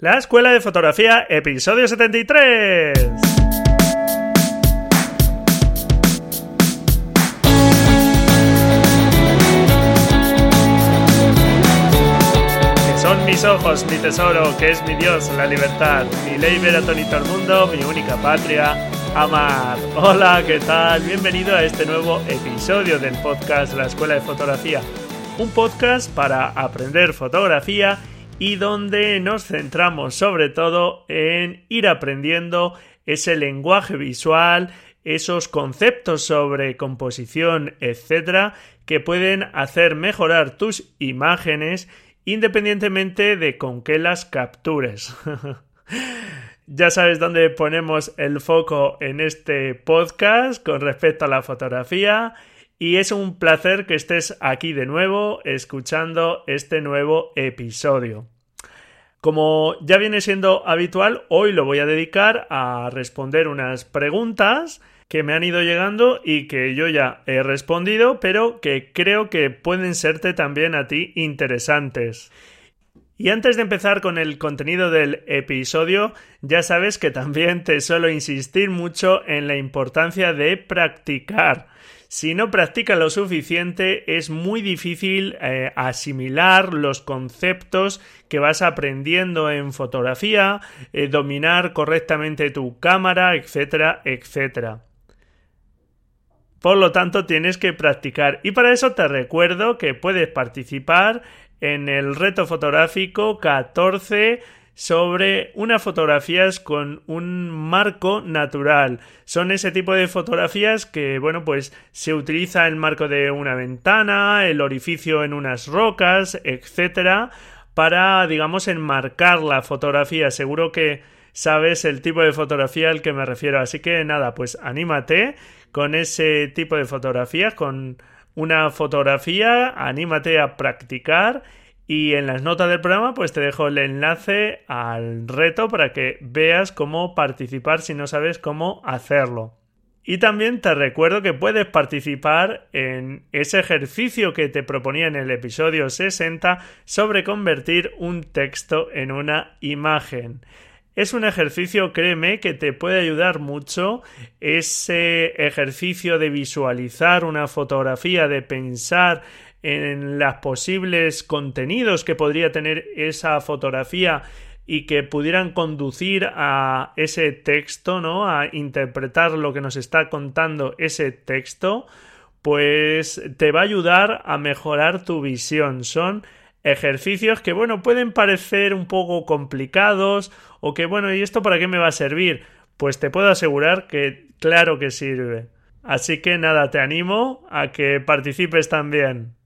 La Escuela de Fotografía, episodio 73. Que son mis ojos, mi tesoro, que es mi Dios, la libertad, mi ley ver todo el mundo, mi única patria, amar. Hola, ¿qué tal? Bienvenido a este nuevo episodio del podcast La Escuela de Fotografía. Un podcast para aprender fotografía y donde nos centramos sobre todo en ir aprendiendo ese lenguaje visual, esos conceptos sobre composición, etcétera, que pueden hacer mejorar tus imágenes independientemente de con qué las captures. ya sabes dónde ponemos el foco en este podcast con respecto a la fotografía y es un placer que estés aquí de nuevo escuchando este nuevo episodio. Como ya viene siendo habitual, hoy lo voy a dedicar a responder unas preguntas que me han ido llegando y que yo ya he respondido, pero que creo que pueden serte también a ti interesantes. Y antes de empezar con el contenido del episodio, ya sabes que también te suelo insistir mucho en la importancia de practicar. Si no practicas lo suficiente, es muy difícil eh, asimilar los conceptos que vas aprendiendo en fotografía, eh, dominar correctamente tu cámara, etcétera, etcétera. Por lo tanto, tienes que practicar. Y para eso te recuerdo que puedes participar en el reto fotográfico 14 sobre unas fotografías con un marco natural. Son ese tipo de fotografías que, bueno, pues se utiliza el marco de una ventana, el orificio en unas rocas, etcétera, para, digamos, enmarcar la fotografía. Seguro que sabes el tipo de fotografía al que me refiero. Así que nada, pues anímate con ese tipo de fotografías, con una fotografía, anímate a practicar y en las notas del programa, pues te dejo el enlace al reto para que veas cómo participar si no sabes cómo hacerlo. Y también te recuerdo que puedes participar en ese ejercicio que te proponía en el episodio 60 sobre convertir un texto en una imagen. Es un ejercicio, créeme, que te puede ayudar mucho. Ese ejercicio de visualizar una fotografía, de pensar en los posibles contenidos que podría tener esa fotografía y que pudieran conducir a ese texto, ¿no? A interpretar lo que nos está contando ese texto, pues te va a ayudar a mejorar tu visión. Son ejercicios que, bueno, pueden parecer un poco complicados o que, bueno, ¿y esto para qué me va a servir? Pues te puedo asegurar que claro que sirve. Así que nada, te animo a que participes también.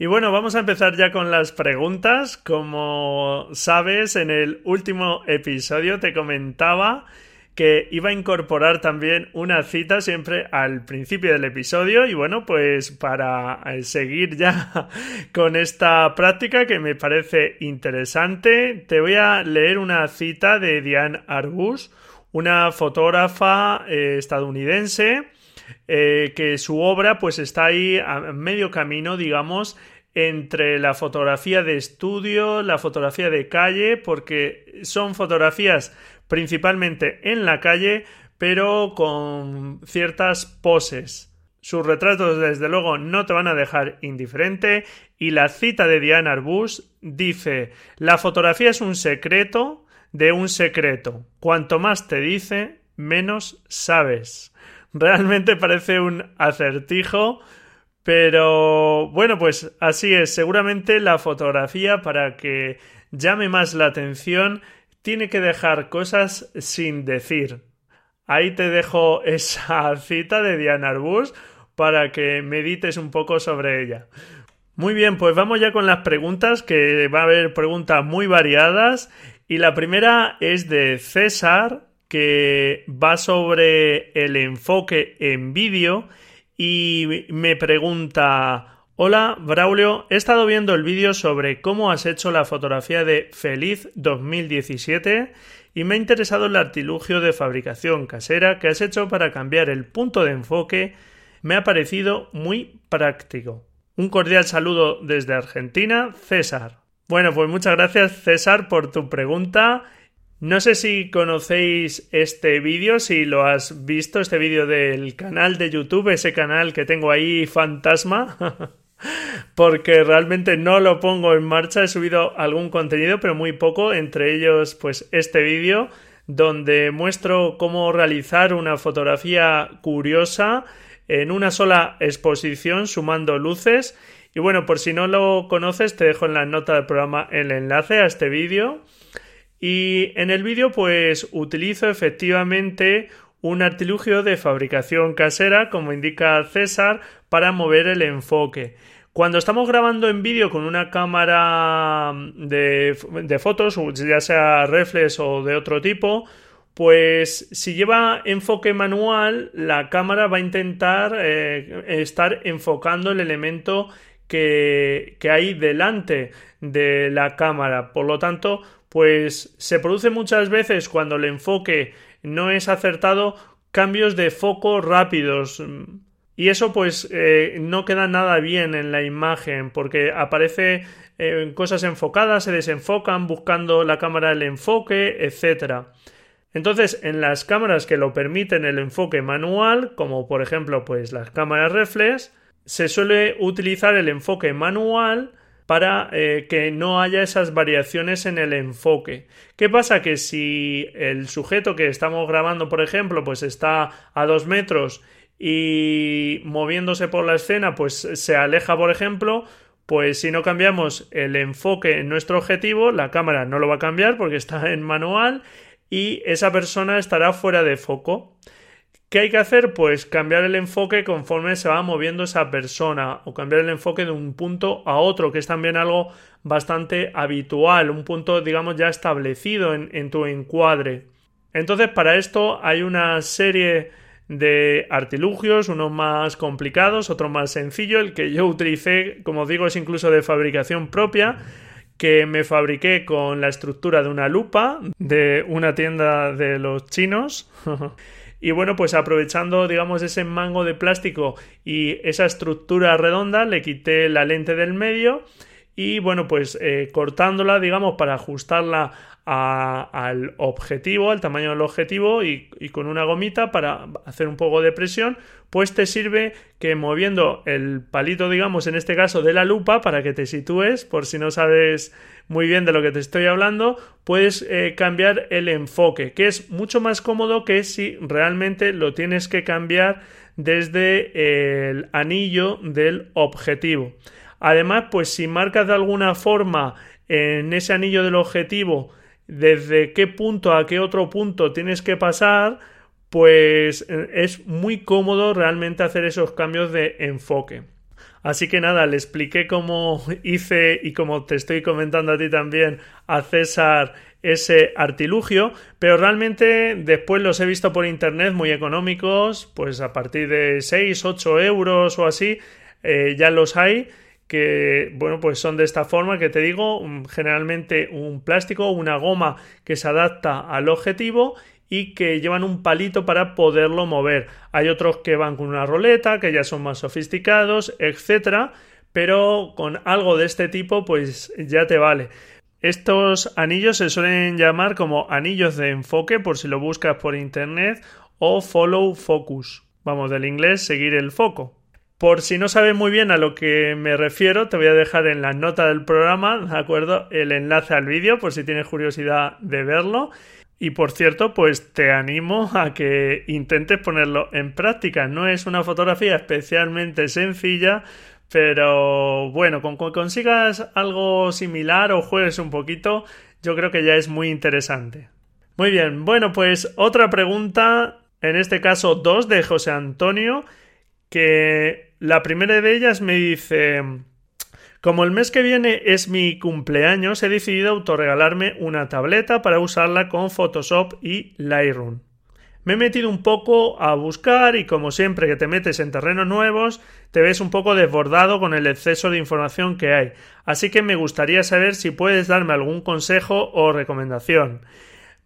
Y bueno, vamos a empezar ya con las preguntas. Como sabes, en el último episodio te comentaba que iba a incorporar también una cita siempre al principio del episodio y bueno pues para seguir ya con esta práctica que me parece interesante te voy a leer una cita de Diane Arbus una fotógrafa eh, estadounidense eh, que su obra pues está ahí a medio camino, digamos, entre la fotografía de estudio, la fotografía de calle, porque son fotografías principalmente en la calle, pero con ciertas poses. Sus retratos, desde luego, no te van a dejar indiferente, y la cita de Diana Arbus dice La fotografía es un secreto de un secreto. Cuanto más te dice, menos sabes. Realmente parece un acertijo, pero bueno, pues así es. Seguramente la fotografía para que llame más la atención tiene que dejar cosas sin decir. Ahí te dejo esa cita de Diana Arbus para que medites un poco sobre ella. Muy bien, pues vamos ya con las preguntas, que va a haber preguntas muy variadas. Y la primera es de César, que va sobre el enfoque en vídeo y me pregunta Hola, Braulio, he estado viendo el vídeo sobre cómo has hecho la fotografía de Feliz 2017 y me ha interesado el artilugio de fabricación casera que has hecho para cambiar el punto de enfoque. Me ha parecido muy práctico. Un cordial saludo desde Argentina, César. Bueno, pues muchas gracias César por tu pregunta. No sé si conocéis este vídeo, si lo has visto, este vídeo del canal de YouTube, ese canal que tengo ahí fantasma, porque realmente no lo pongo en marcha, he subido algún contenido, pero muy poco, entre ellos pues este vídeo donde muestro cómo realizar una fotografía curiosa en una sola exposición sumando luces y bueno, por si no lo conoces, te dejo en la nota del programa el enlace a este vídeo. Y en el vídeo pues utilizo efectivamente un artilugio de fabricación casera, como indica César, para mover el enfoque. Cuando estamos grabando en vídeo con una cámara de, fotos, ya sea reflex o de otro tipo, pues si lleva enfoque manual, la cámara va a intentar eh, estar enfocando el elemento que, hay delante de la cámara. Por lo tanto, pues se produce muchas veces cuando el enfoque no es acertado cambios de foco rápidos. Y eso pues eh, no queda nada bien en la imagen porque aparece eh, cosas enfocadas, se desenfocan buscando la cámara el enfoque, etc. Entonces, en las cámaras que lo permiten el enfoque manual, como por ejemplo pues las cámaras reflex, se suele utilizar el enfoque manual para eh, que no haya esas variaciones en el enfoque. ¿Qué pasa? Que si el sujeto que estamos grabando, por ejemplo, pues está a dos metros y moviéndose por la escena, pues se aleja, por ejemplo, pues si no cambiamos el enfoque en nuestro objetivo, la cámara no lo va a cambiar porque está en manual y esa persona estará fuera de foco. ¿Qué hay que hacer? Pues cambiar el enfoque conforme se va moviendo esa persona o cambiar el enfoque de un punto a otro, que es también algo bastante habitual, un punto digamos ya establecido en, tu encuadre. Entonces para esto hay una serie de artilugios, unos más complicados, otro más sencillo, el que yo utilicé, como digo, es incluso de fabricación propia, que me fabriqué con la estructura de una lupa de una tienda de los chinos. Y bueno, pues aprovechando, digamos, ese mango de plástico y esa estructura redonda, le quité la lente del medio y bueno, pues eh, cortándola, digamos, para ajustarla al objetivo, al tamaño del objetivo y, con una gomita para hacer un poco de presión, pues te sirve que moviendo el palito, digamos, en este caso de la lupa, para que te sitúes, por si no sabes muy bien de lo que te estoy hablando, puedes eh, cambiar el enfoque, que es mucho más cómodo que si realmente lo tienes que cambiar desde el anillo del objetivo. Además, pues si marcas de alguna forma en ese anillo del objetivo desde qué punto a qué otro punto tienes que pasar, pues eh, es muy cómodo realmente hacer esos cambios de enfoque. Así que nada, le expliqué cómo hice y como te estoy comentando a ti también a César ese artilugio, pero realmente después los he visto por internet muy económicos, pues a partir de 6, 8 euros o así, eh, ya los hay que, bueno, pues son de esta forma que te digo, generalmente un plástico, una goma que se adapta al objetivo y que llevan un palito para poderlo mover. Hay otros que van con una roleta, que ya son más sofisticados, etcétera, pero con algo de este tipo, pues ya te vale. Estos anillos se suelen llamar como anillos de enfoque, por si lo buscas por internet, o follow focus. Vamos, del inglés, seguir el foco. Por si no sabes muy bien a lo que me refiero, te voy a dejar en la nota del programa, ¿de acuerdo? El enlace al vídeo, por si tienes curiosidad de verlo. Y por cierto, pues te animo a que intentes ponerlo en práctica. No es una fotografía especialmente sencilla, pero bueno, con que consigas algo similar o juegues un poquito, yo creo que ya es muy interesante. Muy bien, bueno, pues otra pregunta, en este caso dos de José Antonio, que la primera de ellas me dice, como el mes que viene es mi cumpleaños, he decidido autorregalarme una tableta para usarla con Photoshop y Lightroom. Me he metido un poco a buscar y como siempre que te metes en terrenos nuevos, te ves un poco desbordado con el exceso de información que hay. Así que me gustaría saber si puedes darme algún consejo o recomendación.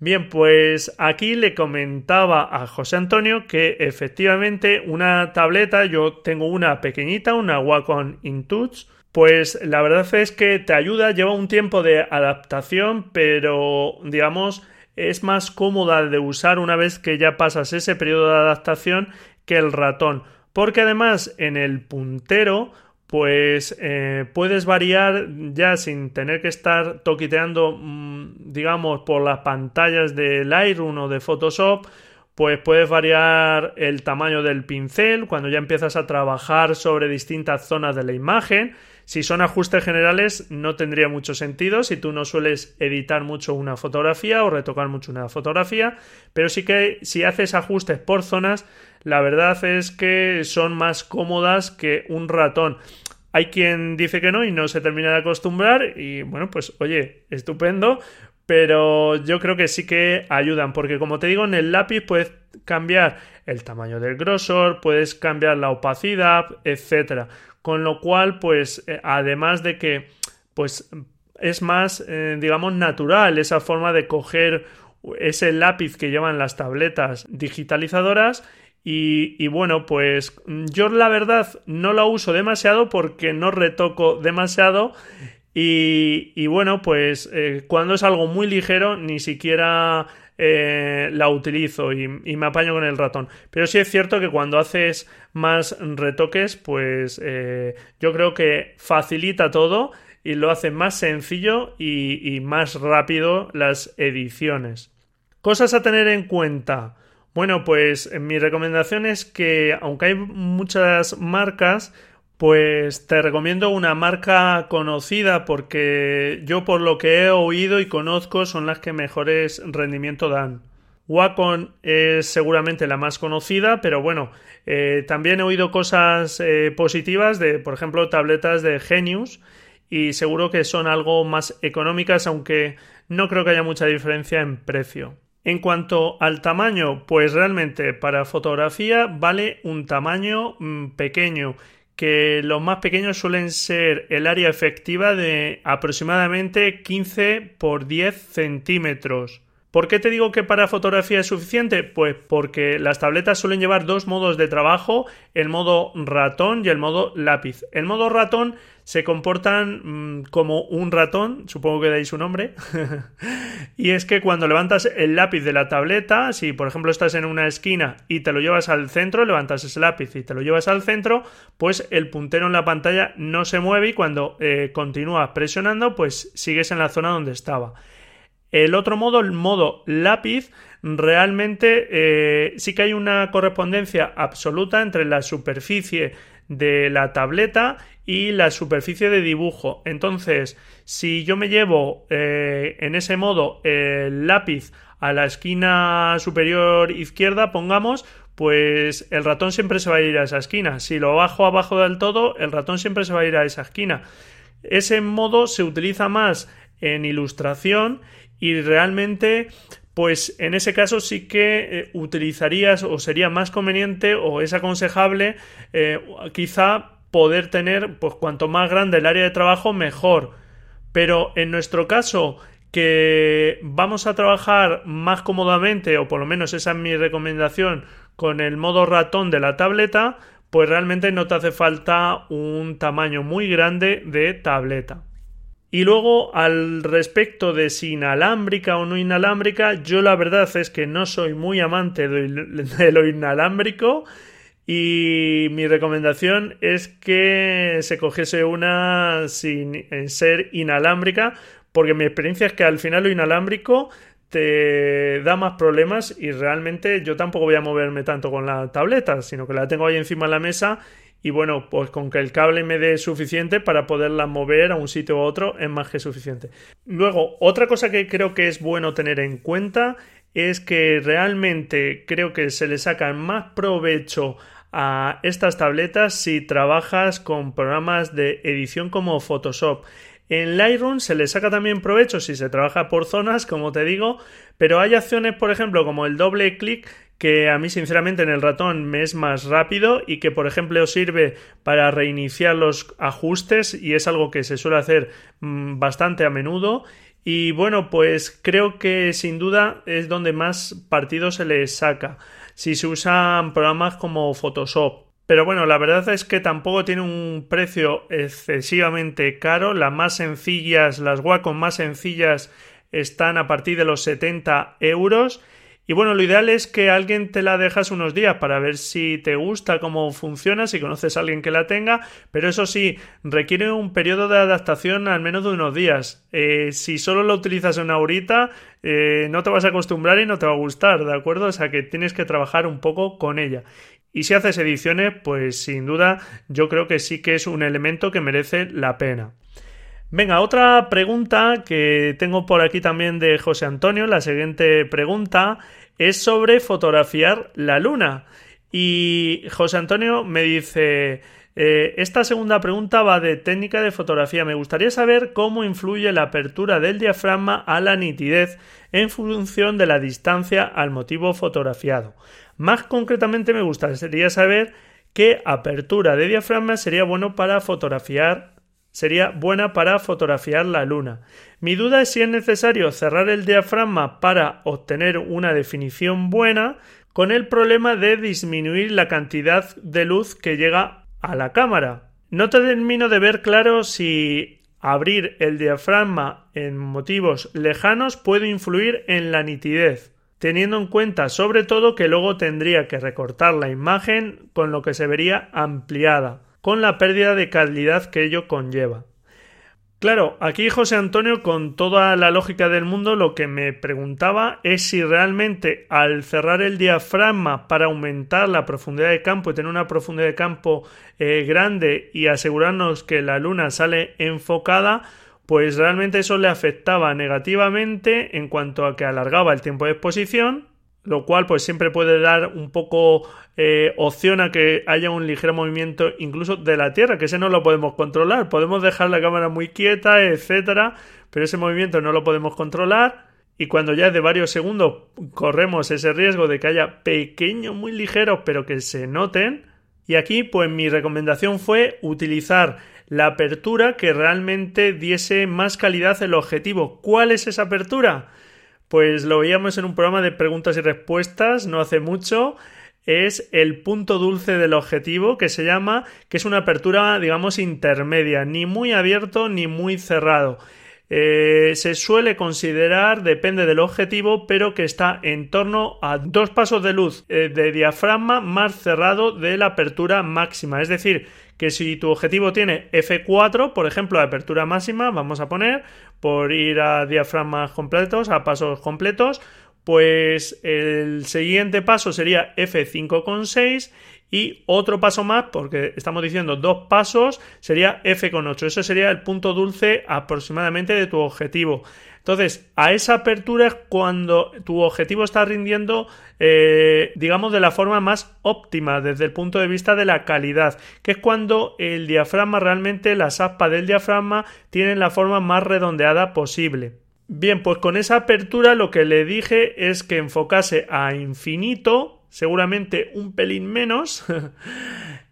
Bien, pues aquí le comentaba a José Antonio que efectivamente una tableta, yo tengo una pequeñita, una Wacom Intouch, Pues la verdad es que te ayuda, lleva un tiempo de adaptación, pero digamos es más cómoda de usar una vez que ya pasas ese periodo de adaptación que el ratón. Porque además en el puntero pues eh, puedes variar ya sin tener que estar toquiteando mm, digamos por las pantallas de Lightroom o de Photoshop pues puedes variar el tamaño del pincel cuando ya empiezas a trabajar sobre distintas zonas de la imagen. Si son ajustes generales no tendría mucho sentido si tú no sueles editar mucho una fotografía o retocar mucho una fotografía, pero sí que si haces ajustes por zonas, la verdad es que son más cómodas que un ratón. Hay quien dice que no y no se termina de acostumbrar y bueno, pues oye, estupendo, pero yo creo que sí que ayudan, porque como te digo, en el lápiz puedes cambiar el tamaño del grosor, puedes cambiar la opacidad, etcétera. Con lo cual, pues, eh, además de que, pues, es más, eh, digamos, natural esa forma de coger ese lápiz que llevan las tabletas digitalizadoras y, y, bueno, pues yo la verdad no la uso demasiado porque no retoco demasiado y, bueno, pues eh, cuando es algo muy ligero, ni siquiera eh, la utilizo y, me apaño con el ratón. Pero sí es cierto que cuando haces más retoques, pues eh, yo creo que facilita todo y lo hace más sencillo y, y más rápido las ediciones. Cosas a tener en cuenta. Bueno, pues mi recomendación es que aunque hay muchas marcas, pues te recomiendo una marca conocida porque yo por lo que he oído y conozco son las que mejores rendimiento dan. Wacom es seguramente la más conocida, pero bueno, eh, también he oído cosas eh, positivas de, por ejemplo, tabletas de Genius y seguro que son algo más económicas, aunque no creo que haya mucha diferencia en precio. En cuanto al tamaño, pues realmente para fotografía vale un tamaño mm, pequeño que los más pequeños suelen ser el área efectiva de aproximadamente 15 por 10 centímetros. ¿Por qué te digo que para fotografía es suficiente? Pues porque las tabletas suelen llevar dos modos de trabajo, el modo ratón y el modo lápiz. El modo ratón se comportan mm, como un ratón, supongo que dais su nombre, y es que cuando levantas el lápiz de la tableta, si por ejemplo estás en una esquina y te lo llevas al centro, levantas ese lápiz y te lo llevas al centro, pues el puntero en la pantalla no se mueve y cuando eh, continúas presionando, pues sigues en la zona donde estaba. El otro modo, el modo lápiz, realmente eh, sí que hay una correspondencia absoluta entre la superficie de la tableta y la superficie de dibujo. Entonces, si yo me llevo eh, en ese modo el lápiz a la esquina superior izquierda, pongamos, pues el ratón siempre se va a ir a esa esquina. Si lo bajo abajo del todo, el ratón siempre se va a ir a esa esquina. Ese modo se utiliza más en ilustración y realmente pues en ese caso sí que eh, utilizarías o sería más conveniente o es aconsejable eh, quizá poder tener pues cuanto más grande el área de trabajo mejor. Pero en nuestro caso que vamos a trabajar más cómodamente o por lo menos esa es mi recomendación con el modo ratón de la tableta pues realmente no te hace falta un tamaño muy grande de tableta y luego, al respecto de si inalámbrica o no inalámbrica, yo la verdad es que no soy muy amante de lo inalámbrico y mi recomendación es que se cogiese una sin ser inalámbrica, porque mi experiencia es que al final lo inalámbrico te da más problemas y realmente yo tampoco voy a moverme tanto con la tableta, sino que la tengo ahí encima de la mesa y bueno, pues con que el cable me dé suficiente para poderla mover a un sitio u otro es más que suficiente. Luego, otra cosa que creo que es bueno tener en cuenta es que realmente creo que se le saca más provecho a estas tabletas si trabajas con programas de edición como Photoshop. En Lightroom se le saca también provecho si se trabaja por zonas, como te digo, pero hay acciones, por ejemplo, como el doble clic que a mí sinceramente en el ratón me es más rápido y que por ejemplo sirve para reiniciar los ajustes y es algo que se suele hacer mm, bastante a menudo y bueno pues creo que sin duda es donde más partido se le saca si se usan programas como Photoshop Pero bueno, la verdad es que tampoco tiene un precio excesivamente caro. Las más sencillas, las Wacom más sencillas están a partir de los 70 euros y bueno, lo ideal es que alguien te la dejas unos días para ver si te gusta cómo funciona, si conoces a alguien que la tenga, pero eso sí, requiere un periodo de adaptación al menos de unos días. Eh, si solo lo utilizas una horita, eh, no te vas a acostumbrar y no te va a gustar, ¿de acuerdo? O sea que tienes que trabajar un poco con ella. Y si haces ediciones, pues sin duda yo creo que sí que es un elemento que merece la pena. Venga, otra pregunta que tengo por aquí también de José Antonio. La siguiente pregunta es sobre fotografiar la luna. Y José Antonio me dice, eh, esta segunda pregunta va de técnica de fotografía. Me gustaría saber cómo influye la apertura del diafragma a la nitidez en función de la distancia al motivo fotografiado. Más concretamente me gustaría saber qué apertura de diafragma sería bueno para fotografiar sería buena para fotografiar la luna. Mi duda es si es necesario cerrar el diafragma para obtener una definición buena, con el problema de disminuir la cantidad de luz que llega a la cámara. No termino de ver claro si abrir el diafragma en motivos lejanos puede influir en la nitidez, teniendo en cuenta sobre todo que luego tendría que recortar la imagen con lo que se vería ampliada con la pérdida de calidad que ello conlleva. Claro, aquí José Antonio, con toda la lógica del mundo, lo que me preguntaba es si realmente al cerrar el diafragma para aumentar la profundidad de campo y tener una profundidad de campo eh, grande y asegurarnos que la luna sale enfocada, pues realmente eso le afectaba negativamente en cuanto a que alargaba el tiempo de exposición, lo cual pues siempre puede dar un poco eh, opción a que haya un ligero movimiento incluso de la Tierra, que ese no lo podemos controlar. Podemos dejar la cámara muy quieta, etcétera, pero ese movimiento no lo podemos controlar. Y cuando ya es de varios segundos corremos ese riesgo de que haya pequeños, muy ligeros, pero que se noten. Y aquí, pues mi recomendación fue utilizar la apertura que realmente diese más calidad el objetivo. ¿Cuál es esa apertura? Pues lo veíamos en un programa de preguntas y respuestas no hace mucho es el punto dulce del objetivo que se llama, que es una apertura, digamos, intermedia, ni muy abierto ni muy cerrado. Eh, se suele considerar, depende del objetivo, pero que está en torno a dos pasos de luz eh, de diafragma más cerrado de la apertura máxima. Es decir, que si tu objetivo tiene F4, por ejemplo, apertura máxima, vamos a poner, por ir a diafragmas completos, a pasos completos, pues el siguiente paso sería F5,6 y otro paso más, porque estamos diciendo dos pasos, sería F8. Ese sería el punto dulce aproximadamente de tu objetivo. Entonces, a esa apertura es cuando tu objetivo está rindiendo, eh, digamos, de la forma más óptima desde el punto de vista de la calidad, que es cuando el diafragma realmente, las aspas del diafragma tienen la forma más redondeada posible. Bien, pues con esa apertura lo que le dije es que enfocase a infinito, seguramente un pelín menos,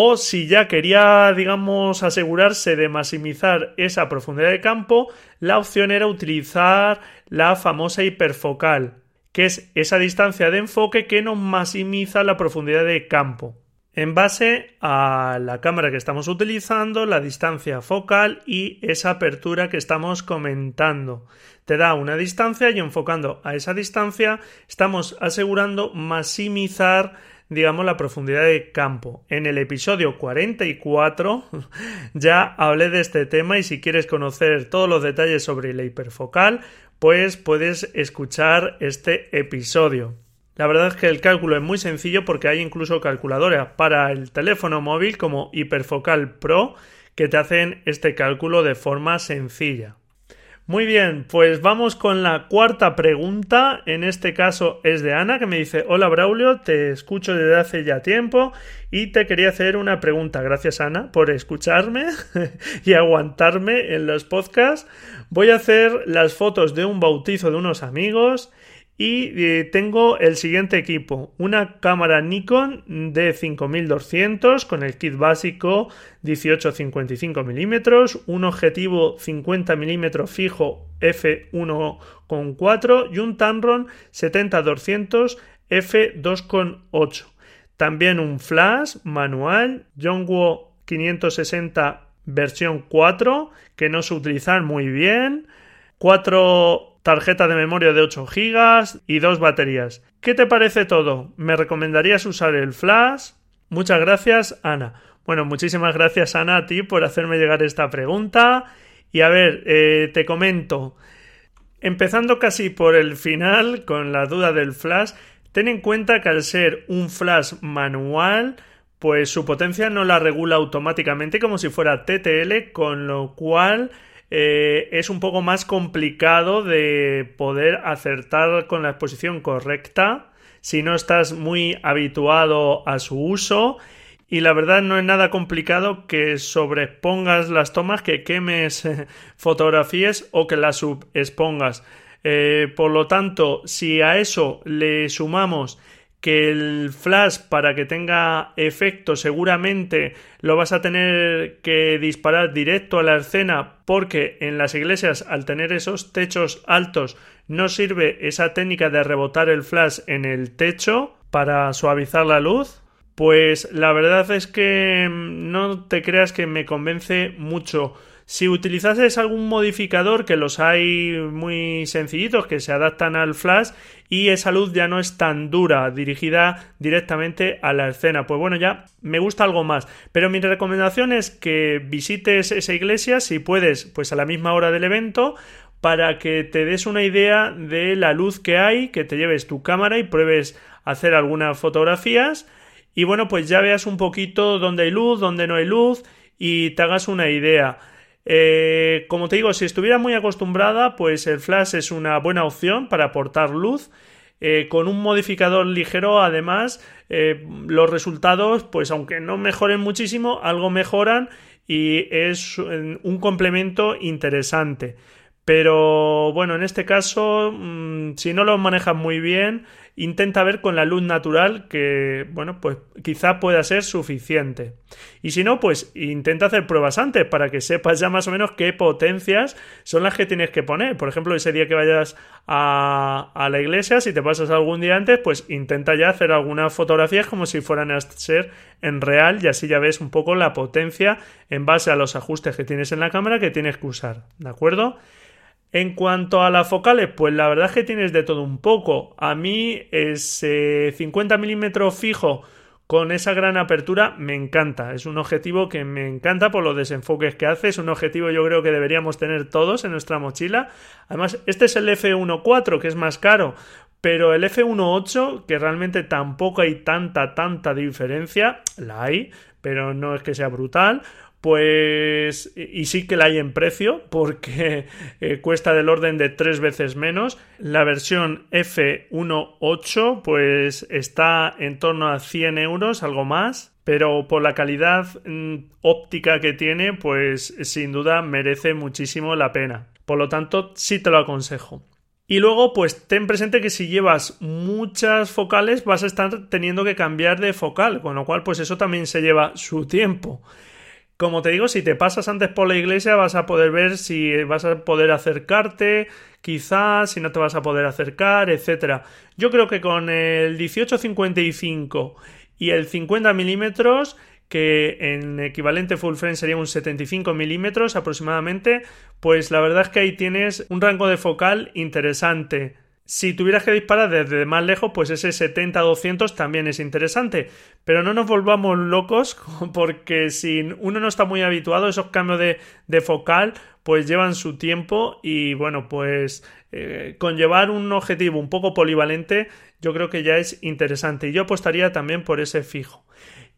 o si ya quería, digamos, asegurarse de maximizar esa profundidad de campo, la opción era utilizar la famosa hiperfocal, que es esa distancia de enfoque que nos maximiza la profundidad de campo en base a la cámara que estamos utilizando, la distancia focal y esa apertura que estamos comentando. Te da una distancia y enfocando a esa distancia estamos asegurando maximizar digamos la profundidad de campo. En el episodio 44 ya hablé de este tema y si quieres conocer todos los detalles sobre la hiperfocal, pues puedes escuchar este episodio. La verdad es que el cálculo es muy sencillo porque hay incluso calculadoras para el teléfono móvil como Hiperfocal Pro que te hacen este cálculo de forma sencilla. Muy bien, pues vamos con la cuarta pregunta. En este caso es de Ana que me dice, hola Braulio, te escucho desde hace ya tiempo y te quería hacer una pregunta. Gracias Ana por escucharme y aguantarme en los podcasts. Voy a hacer las fotos de un bautizo de unos amigos y eh, tengo el siguiente equipo, una cámara Nikon de 5200 con el kit básico 18-55 mm, un objetivo 50 mm fijo f1.4 y un Tamron 70-200 f2.8. también un flash manual Yongwo 560 versión 4 que no se utilizar muy bien, cuatro tarjetas de memoria de 8 GB y dos baterías. ¿Qué te parece todo? ¿Me recomendarías usar el flash? Muchas gracias, Ana. Bueno, muchísimas gracias, Ana, a ti por hacerme llegar esta pregunta. Y a ver, eh, te comento. Empezando casi por el final, con la duda del flash, ten en cuenta que al ser un flash manual, pues su potencia no la regula automáticamente como si fuera TTL, con lo cual eh, es un poco más complicado de poder acertar con la exposición correcta si no estás muy habituado a su uso y la verdad no es nada complicado que sobreexpongas las tomas, que quemes fotografías o que las subexpongas. Eh, por lo tanto, si a eso le sumamos que el flash para que tenga efecto seguramente lo vas a tener que disparar directo a la escena porque en las iglesias al tener esos techos altos no sirve esa técnica de rebotar el flash en el techo para suavizar la luz pues la verdad es que mm, no te creas que me convence mucho si utilizases algún modificador, que los hay muy sencillitos, que se adaptan al flash y esa luz ya no es tan dura, dirigida directamente a la escena, pues bueno, ya me gusta algo más. Pero mi recomendación es que visites esa iglesia, si puedes, pues a la misma hora del evento, para que te des una idea de la luz que hay, que te lleves tu cámara y pruebes hacer algunas fotografías. Y bueno, pues ya veas un poquito dónde hay luz, dónde no hay luz y te hagas una idea. Eh, como te digo, si estuviera muy acostumbrada, pues el flash es una buena opción para aportar luz. Eh, con un modificador ligero, además, eh, los resultados, pues aunque no mejoren muchísimo, algo mejoran y es un complemento interesante. Pero bueno, en este caso, mm, si no lo manejas muy bien, intenta ver con la luz natural que, bueno, pues quizá pueda ser suficiente. Y si no, pues intenta hacer pruebas antes para que sepas ya más o menos qué potencias son las que tienes que poner. Por ejemplo, ese día que vayas a, a la iglesia, si te pasas algún día antes, pues intenta ya hacer algunas fotografías como si fueran a ser en real y así ya ves un poco la potencia en base a los ajustes que tienes en la cámara que tienes que usar. ¿De acuerdo? En cuanto a las focales, pues la verdad es que tienes de todo un poco. A mí ese 50 milímetros fijo con esa gran apertura me encanta. Es un objetivo que me encanta por los desenfoques que hace. Es un objetivo yo creo que deberíamos tener todos en nuestra mochila. Además, este es el F1.4 que es más caro. Pero el F1.8, que realmente tampoco hay tanta, tanta diferencia, la hay, pero no es que sea brutal pues y sí que la hay en precio porque eh, cuesta del orden de tres veces menos. La versión F1.8 pues está en torno a 100 euros algo más. Pero por la calidad mm, óptica que tiene pues sin duda merece muchísimo la pena. Por lo tanto sí te lo aconsejo. Y luego, pues ten presente que si llevas muchas focales vas a estar teniendo que cambiar de focal, con lo cual, pues eso también se lleva su tiempo. Como te digo, si te pasas antes por la iglesia vas a poder ver si vas a poder acercarte, quizás, si no te vas a poder acercar, etc. Yo creo que con el 1855 y el 50 milímetros, que en equivalente full frame sería un 75 milímetros aproximadamente, pues la verdad es que ahí tienes un rango de focal interesante. Si tuvieras que disparar desde más lejos, pues ese 70-200 también es interesante. Pero no nos volvamos locos porque si uno no está muy habituado, esos cambios de, focal pues llevan su tiempo y bueno, pues eh, con llevar un objetivo un poco polivalente yo creo que ya es interesante y yo apostaría también por ese fijo.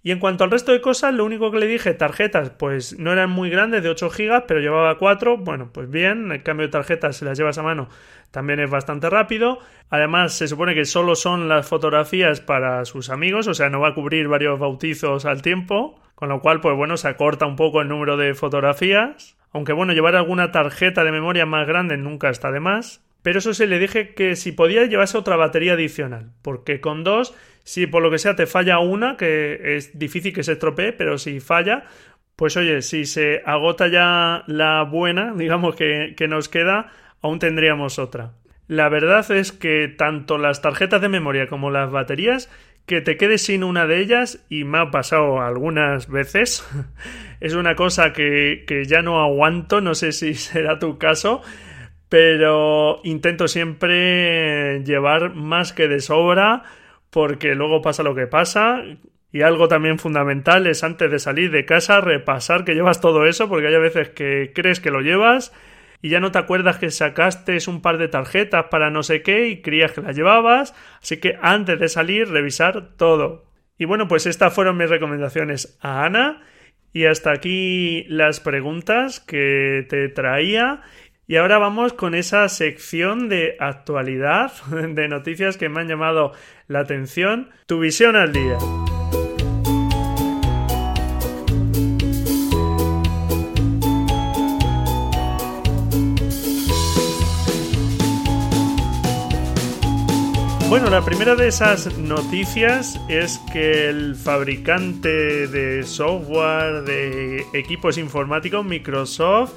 Y en cuanto al resto de cosas, lo único que le dije, tarjetas, pues no eran muy grandes, de 8 GB, pero llevaba 4. Bueno, pues bien, el cambio de tarjetas, si las llevas a mano, también es bastante rápido. Además, se supone que solo son las fotografías para sus amigos, o sea, no va a cubrir varios bautizos al tiempo, con lo cual, pues bueno, se acorta un poco el número de fotografías. Aunque bueno, llevar alguna tarjeta de memoria más grande nunca está de más. Pero eso sí, le dije que si podía llevarse otra batería adicional, porque con dos si por lo que sea te falla una, que es difícil que se estropee, pero si falla, pues oye, si se agota ya la buena, digamos que, que nos queda, aún tendríamos otra. La verdad es que tanto las tarjetas de memoria como las baterías que te quedes sin una de ellas y me ha pasado algunas veces. es una cosa que, que ya no aguanto, no sé si será tu caso, pero intento siempre llevar más que de sobra porque luego pasa lo que pasa. Y algo también fundamental es antes de salir de casa repasar que llevas todo eso porque hay veces que crees que lo llevas y ya no te acuerdas que sacaste un par de tarjetas para no sé qué y creías que las llevabas. Así que antes de salir revisar todo. Y bueno, pues estas fueron mis recomendaciones a Ana. Y hasta aquí las preguntas que te traía. Y ahora vamos con esa sección de actualidad, de noticias que me han llamado la atención. Tu visión al día. Bueno, la primera de esas noticias es que el fabricante de software de equipos informáticos, Microsoft,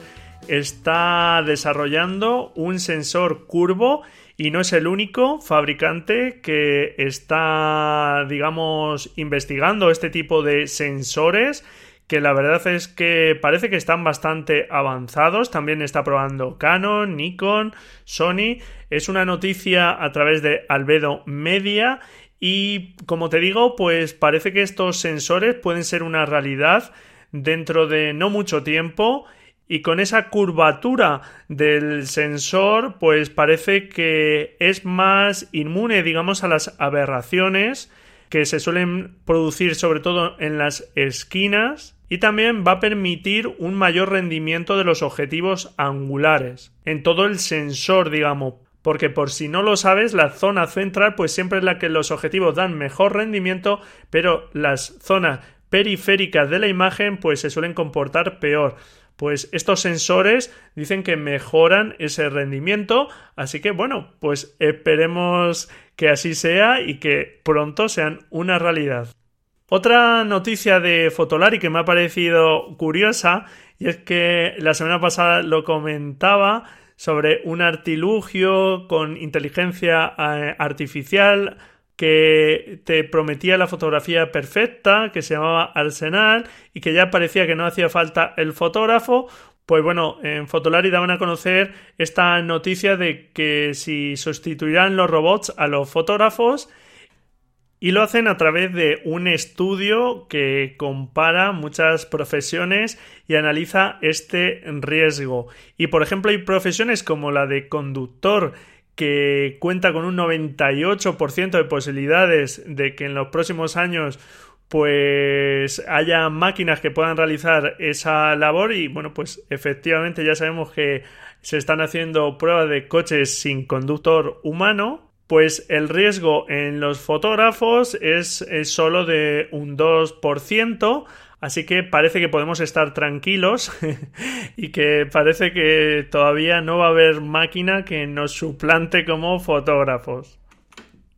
está desarrollando un sensor curvo y no es el único fabricante que está, digamos, investigando este tipo de sensores que la verdad es que parece que están bastante avanzados. También está probando Canon, Nikon, Sony. Es una noticia a través de Albedo Media y como te digo, pues parece que estos sensores pueden ser una realidad dentro de no mucho tiempo y con esa curvatura del sensor pues parece que es más inmune digamos a las aberraciones que se suelen producir sobre todo en las esquinas y también va a permitir un mayor rendimiento de los objetivos angulares en todo el sensor digamos porque por si no lo sabes la zona central pues siempre es la que los objetivos dan mejor rendimiento pero las zonas periféricas de la imagen pues se suelen comportar peor pues estos sensores dicen que mejoran ese rendimiento, así que bueno, pues esperemos que así sea y que pronto sean una realidad. Otra noticia de Fotolari que me ha parecido curiosa y es que la semana pasada lo comentaba sobre un artilugio con inteligencia eh, artificial que te prometía la fotografía perfecta, que se llamaba Arsenal y que ya parecía que no hacía falta el fotógrafo, pues bueno, en Fotolari daban a conocer esta noticia de que si sustituirán los robots a los fotógrafos y lo hacen a través de un estudio que compara muchas profesiones y analiza este riesgo. Y por ejemplo hay profesiones como la de conductor que cuenta con un 98% de posibilidades de que en los próximos años pues haya máquinas que puedan realizar esa labor y bueno pues efectivamente ya sabemos que se están haciendo pruebas de coches sin conductor humano pues el riesgo en los fotógrafos es, es solo de un 2% Así que parece que podemos estar tranquilos y que parece que todavía no va a haber máquina que nos suplante como fotógrafos.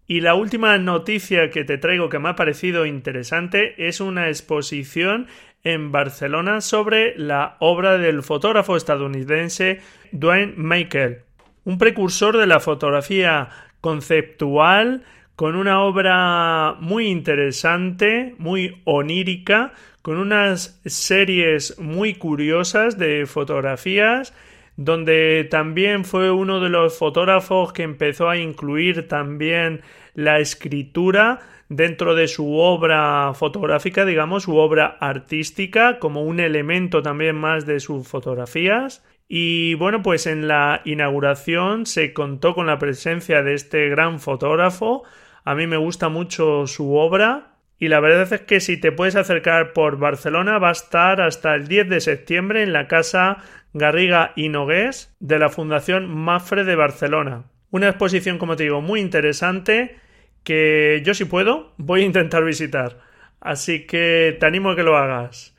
Y la última noticia que te traigo que me ha parecido interesante es una exposición en Barcelona sobre la obra del fotógrafo estadounidense Dwayne Michael, un precursor de la fotografía conceptual con una obra muy interesante, muy onírica, con unas series muy curiosas de fotografías donde también fue uno de los fotógrafos que empezó a incluir también la escritura dentro de su obra fotográfica, digamos, su obra artística, como un elemento también más de sus fotografías. Y bueno, pues en la inauguración se contó con la presencia de este gran fotógrafo. A mí me gusta mucho su obra y la verdad es que si te puedes acercar por Barcelona va a estar hasta el 10 de septiembre en la casa Garriga y Nogués de la Fundación Mafre de Barcelona. Una exposición, como te digo, muy interesante que yo si puedo voy a intentar visitar. Así que te animo a que lo hagas.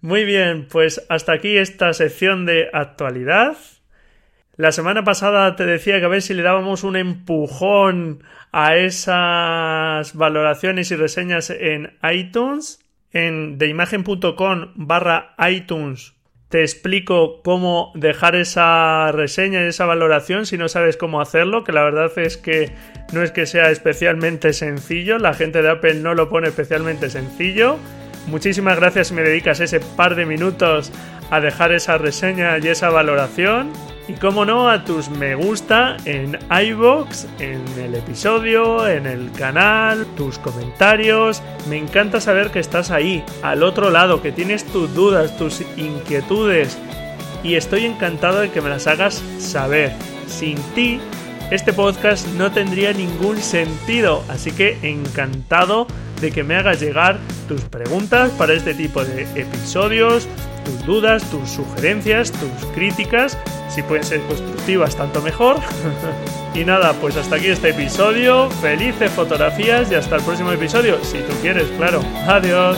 Muy bien, pues hasta aquí esta sección de actualidad. La semana pasada te decía que a ver si le dábamos un empujón a esas valoraciones y reseñas en iTunes. En deimagen.com barra iTunes te explico cómo dejar esa reseña y esa valoración si no sabes cómo hacerlo, que la verdad es que no es que sea especialmente sencillo, la gente de Apple no lo pone especialmente sencillo. Muchísimas gracias si me dedicas ese par de minutos a dejar esa reseña y esa valoración. Y como no, a tus me gusta en iBox, en el episodio, en el canal, tus comentarios. Me encanta saber que estás ahí, al otro lado, que tienes tus dudas, tus inquietudes. Y estoy encantado de que me las hagas saber. Sin ti, este podcast no tendría ningún sentido. Así que encantado de que me hagas llegar tus preguntas para este tipo de episodios, tus dudas, tus sugerencias, tus críticas. Si pueden ser constructivas, tanto mejor. y nada, pues hasta aquí este episodio. Felices fotografías y hasta el próximo episodio. Si tú quieres, claro. Adiós.